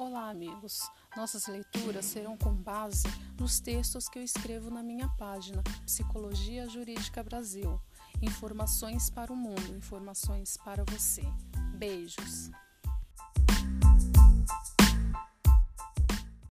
Olá, amigos! Nossas leituras serão com base nos textos que eu escrevo na minha página Psicologia Jurídica Brasil. Informações para o mundo, informações para você. Beijos!